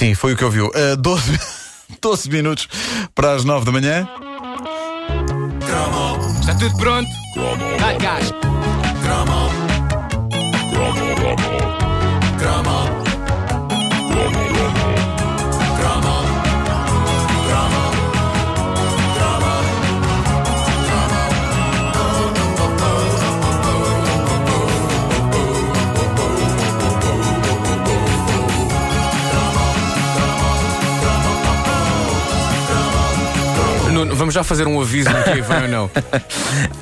Sim, foi o que ouviu. Uh, 12, 12 minutos para as 9 da manhã. Está tudo pronto? Vai, gás. Vamos já fazer um aviso no que vem ou não?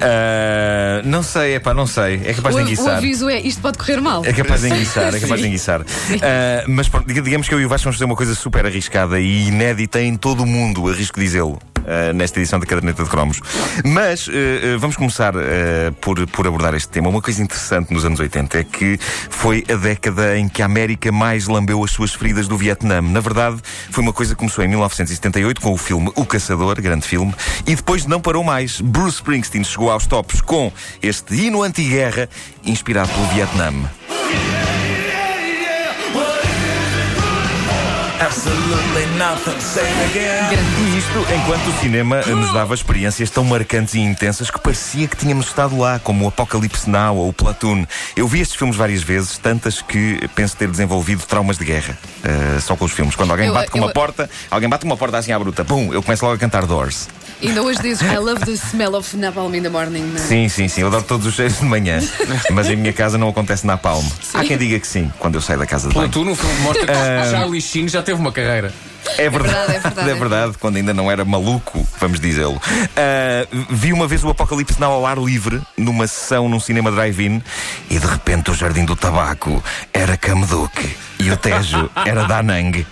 Ah, não sei, é pá, não sei. É capaz O, de o enguiçar. aviso é isto pode correr mal. É capaz de enguiçar, é capaz de enguiçar. Ah, mas pronto, diga- digamos que eu e o Vasco vamos fazer uma coisa super arriscada e inédita em todo o mundo, arrisco dizê-lo. Ah, nesta edição da Caderneta de Cromos. Mas ah, vamos começar por, por abordar este tema. Uma coisa interessante nos anos 80 é que foi a década em que a América mais lambeu as suas feridas do Vietnã. Na verdade, foi uma coisa que começou em 1978 com o filme O Caçador, grande filme, e depois não parou mais. Bruce Springsteen chegou aos tops com este hino anti-guerra inspirado pelo Vietnã. E isto enquanto o cinema nos dava experiências tão marcantes e intensas que parecia que tínhamos estado lá, como o Apocalipse Now ou o Platoon. Eu vi estes filmes várias vezes, tantas que penso ter desenvolvido traumas de guerra. uh, só com os filmes. Quando alguém Eu- bate com eu- uma porta, alguém bate com uma porta assim à bruta, pum, eu começo logo a cantar Doors. Ainda hoje dizes I love the smell of napalm in the morning. não é? Sim, sim, sim, eu adoro todos os cheiros de manhã. Mas em minha casa não acontece na palma. Há quem diga que sim, quando eu saio da casa de banho. Tu no filme mostra que Charlie Sheen já teve uma carreira. É verdade, verdade, é verdade, é verdade, quando ainda não era maluco, vamos dizê-lo. Ah, vi uma vez o Apocalipse Now ao ar livre, numa sessão num cinema drive-in, e de repente o Jardim do Tabaco era Cameduque e o Tejo era Danang.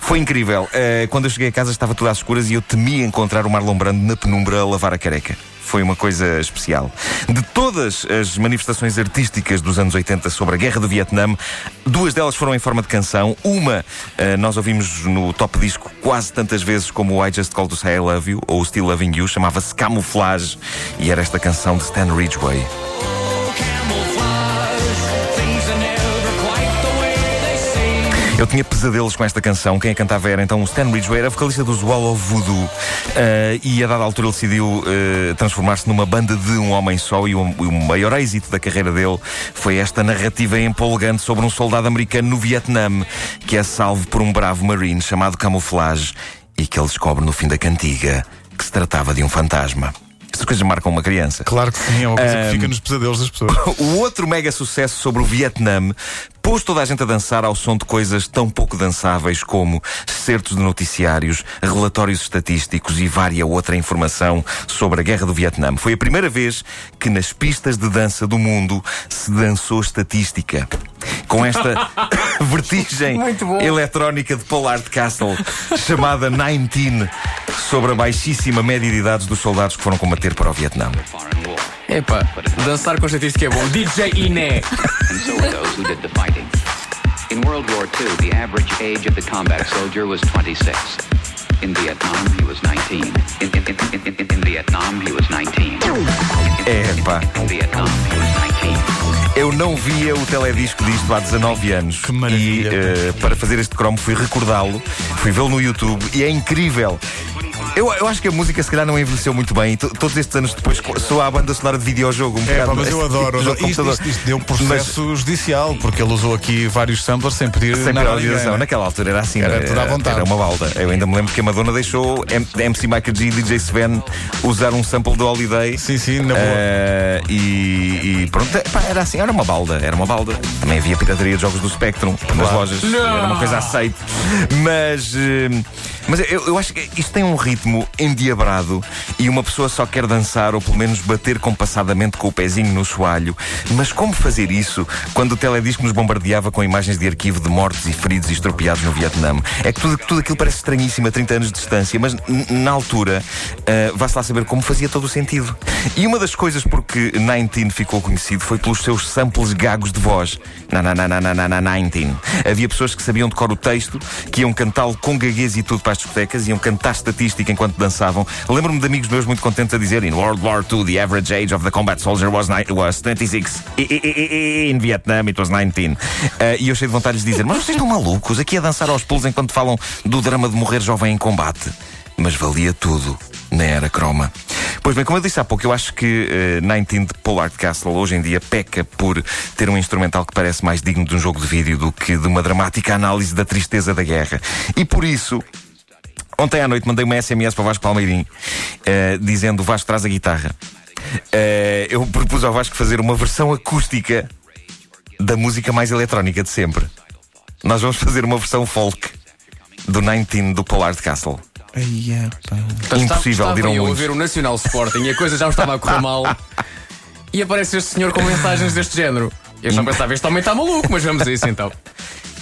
Foi incrível. Ah, quando eu cheguei a casa estava tudo às escuras e eu temia encontrar o Marlon Brando na penumbra a lavar a careca. Foi uma coisa especial. De todas as manifestações artísticas dos anos 80 sobre a guerra do Vietnã, duas delas foram em forma de canção. Uma ah, nós ouvimos no top disco quase tantas vezes como o I Just Called to Say I Love You ou Still Loving You, chamava-se Camouflage e era esta canção de Stan Ridgway. Eu tinha pesadelos com esta canção. Quem a cantava era então o Stan Ridgway, era vocalista do Wall of Voodoo. Ah, e a dada altura ele decidiu ah, transformar-se numa banda de um homem só. E o, o maior êxito da carreira dele foi esta narrativa empolgante sobre um soldado americano no Vietnã que é salvo por um bravo marine chamado Camouflage e que ele descobre no fim da cantiga que se tratava de um fantasma. Estas coisas marcam uma criança. Claro que sim, é uma coisa que fica nos pesadelos das pessoas. O outro mega sucesso sobre o Vietnã pôs toda a gente a dançar ao som de coisas tão pouco dançáveis como certos de noticiários, relatórios estatísticos e vária outra informação sobre a guerra do Vietnã. Foi a primeira vez que nas pistas de dança do mundo se dançou estatística. Com esta vertigem eletrónica de Pollard Castle chamada 19 sobre a baixíssima média de idades dos soldados que foram combater para o Vietnã. Epá, dançar com estatística é bom. DJ Iné. In World War II, the average age of the combat soldier was 26. In Vietnam, he was 19. In, in, in, in, in, Vietnam, he was 19. Epá. In Vietnam, he was 19. Eu não via o teledisco disto há 19 anos. Que maravilha. E eh, para fazer este cromo fui recordá-lo, fui vê-lo no YouTube e é incrível. Eu, eu acho que a música se calhar não envelheceu muito bem e to- todos estes anos depois soa a banda sonora de videojogo. Um É, pá, mas eu adoro. jogo adoro. de Isto, isto, isto deu um processo judicial, porque ele usou aqui vários samplers sem pedir Sem nada a autorização. ninguém, né? Naquela altura era assim, Era tudo à vontade. Era uma balda. Eu ainda me lembro que a Madonna deixou M- MC Michael G e DJ Sven usar um sample do Holiday. Sim, sim, na boa. Eh, e, e pronto, pá, era assim, era uma balda, era uma balda. Também havia pirataria de jogos do Spectrum nas lojas, era uma coisa aceite. Mas, eh, mas eu, eu acho que isto tem um ritmo endiabrado e uma pessoa só quer dançar ou pelo menos bater compassadamente com o pezinho no soalho. Mas como fazer isso quando o teledisco nos bombardeava com imagens de arquivo de mortos e feridos e estropiados no Vietnã? É que tudo, tudo aquilo parece estranhíssimo a 30 anos de distância, mas na altura eh, vá-se lá saber como fazia todo o sentido. E uma das coisas porque 19 ficou conhecido foi pelos seus samples gagos de voz. Na, na, na, na, na, na, na, 19. Havia pessoas que sabiam de cor o texto, que iam cantá-lo com gaguez e tudo para às discotecas, iam cantar estatística enquanto dançavam. Lembro-me de amigos meus muito contentes a dizer: In World War II, the average age of the combat soldier was, was 26. I- I- I- I- In Vietnam, it was 19. Ah, e eu cheio de vontade de dizer: Mas vocês estão malucos? Aqui a dançar aos pulos enquanto falam do drama de morrer jovem em combate. Mas valia tudo na era croma. Pois bem, como eu disse há pouco, eu acho que eh, 19 de Pollard Castle hoje em dia peca por ter um instrumental que parece mais digno de um jogo de vídeo do que de uma dramática análise da tristeza da guerra. E por isso, ontem à noite mandei uma SMS para o Vasco Palmeirim eh, dizendo Vasco traz a guitarra. Eh, eu propus ao Vasco fazer uma versão acústica da música mais eletrónica de sempre. Nós vamos fazer uma versão folk do 19 do Pollard Castle. Ai, é, Impossível, estava dirão eu a ver o Nacional Sporting e a coisa já estava a correr mal. E aparece este senhor com mensagens deste género. Eu já pensava, este homem está maluco, mas vamos a isso então.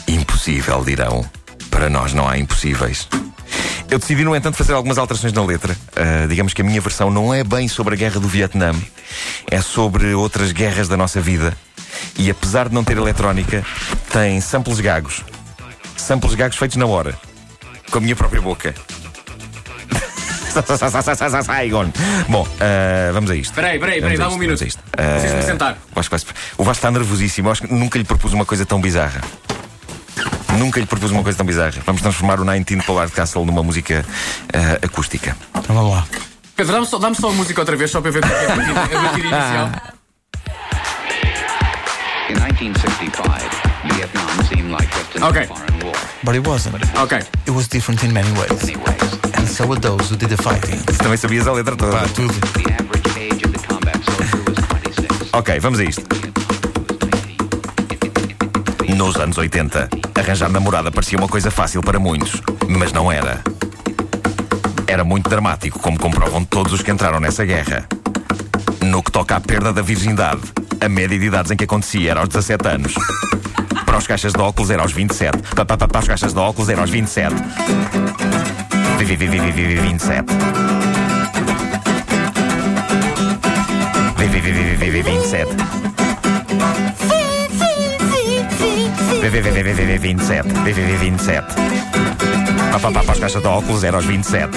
Impossível, dirão. Para nós não há impossíveis. Eu decidi, no entanto, fazer algumas alterações na letra. Ah, digamos que a minha versão não é bem sobre a guerra do Vietnã, é sobre outras guerras da nossa vida. E apesar de não ter eletrónica, tem samples gagos. Samples gagos feitos na hora. Com a minha própria boca. Saigon. Bom, ah, vamos a isto. Espera aí, espera aí, Vamos a dá-me um isto, minuto. vamos a isto. Preciso me Ah, sentar. o Vasco O Vasco está nervosíssimo. Eu acho que nunca lhe propus uma coisa tão bizarra. Nunca lhe propus uma coisa tão bizarra. Vamos transformar o 19 Pollard Castle numa música ah, acústica. Então vamos lá. Pedro, dá-me só, dá-me só a música outra vez, só para ver como é é a batida- a batida inicial. In 1965, Vietnam seemed like just another Okay. foreign war. But it wasn't. Ok. It was different in many ways. Anyways, And so were those who did the fighting. Também sabias a letra toda. Pá, tudo. the average age of the combat soldier was 26. Ok, vamos a isto. Nos anos 80, arranjar namorada parecia uma coisa fácil para muitos, mas não era. Era muito dramático, como comprovam todos os que entraram nessa guerra. No que toca à perda da virgindade, a média de idades em que acontecia era aos 17 anos. Para os caixas de óculos era aos 27. Pa- pa- pa- Para os caixas de óculos era aos 27. Vi- vi- vi- vi- vi- vi- 27. Vi- vi- vi- vi- vi- vi- 27. VVVVV27. VVV27. Pá, pá, pá, para as caixas de óculos era aos 27.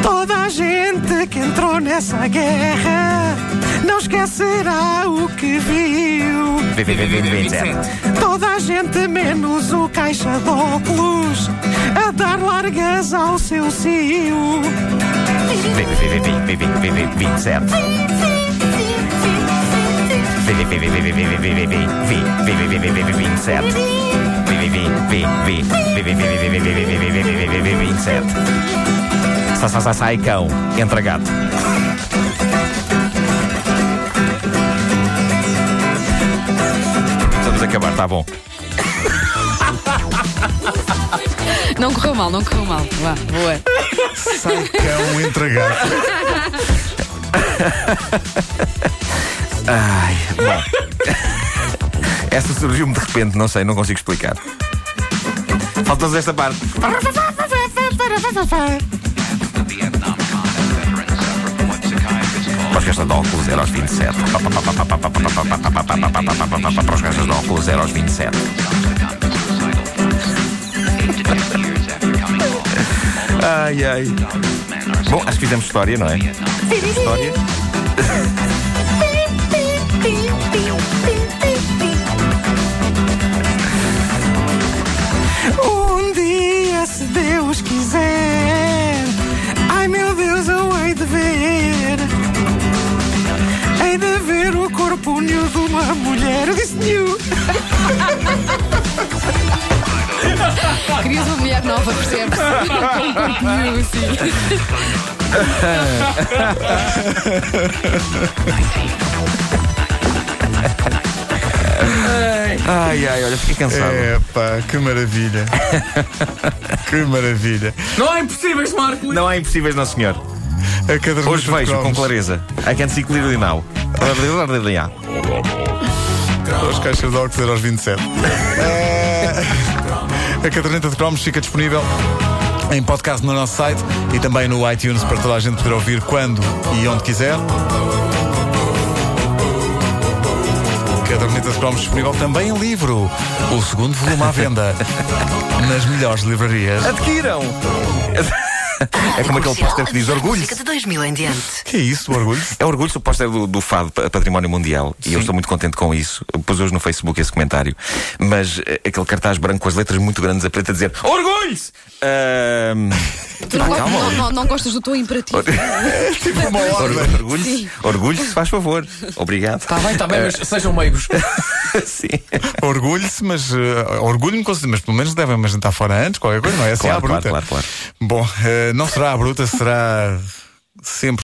Toda a gente que entrou nessa guerra não esquecerá o que viu. VVVV27. Toda a gente menos o caixa de óculos a dar largas ao seu cio. VVVV27. VVVV27. VVVV27. Sai, sai, sai, sai, cão. Entra gato. Vamos acabar, tá bom. Não correu mal, não correu mal. Vá, boa. Sai cão entregado. Ai, bom. Essa surgiu-me de repente, não sei, não consigo explicar. Falta-nos esta parte. Para os caixas de óculos era aos 27. Para os caixas de óculos era aos 27. Ai, ai. Bom, acho que fizemos história, não é? História. Um dia, se Deus quiser, ai meu Deus, eu hei de ver. Hei de ver o corpo nu de uma mulher. Eu disse nu. Querias uma mulher nova, percebes? Com assim. Ai, ai, olha, fiquei cansado. É pá, que maravilha. que maravilha. Não há impossíveis, Marco! Não há impossíveis, não, senhor. Hoje vejo com clareza. I can see clearly now. As caixas de óculos era aos 27. É... A caderneta de cromos fica disponível em podcast no nosso site e também no iTunes para toda a gente poder ouvir quando e onde quiser. Caderneta de cromos disponível também em livro. O segundo volume à venda. nas melhores livrarias. Adquiram! É como aquele póster que diz orgulho. De 2000 em diante. Que é isso, o orgulho? É orgulho o póster do, do FAD, pa- Património Mundial. E eu estou muito contente com isso. Eu pus hoje no Facebook esse comentário. Mas eh, aquele cartaz branco com as letras muito grandes a preto a dizer Orgulho-se! Ahm, Tu não, pá, gostas- calma. não, não- não gostas do teu imperativo. Tipo uma Or- ordem. Orgulho-se, orgulho-se, faz favor. Obrigado. Está bem, está bem, mas sejam meigos. Sim. Orgulho-se, mas eh, orgulho-me, com- mas pelo menos devem-me jantar fora antes, qualquer coisa, não é assim Claro, à bruta. claro, claro, claro. Bom, eh, não será à bruta, será sempre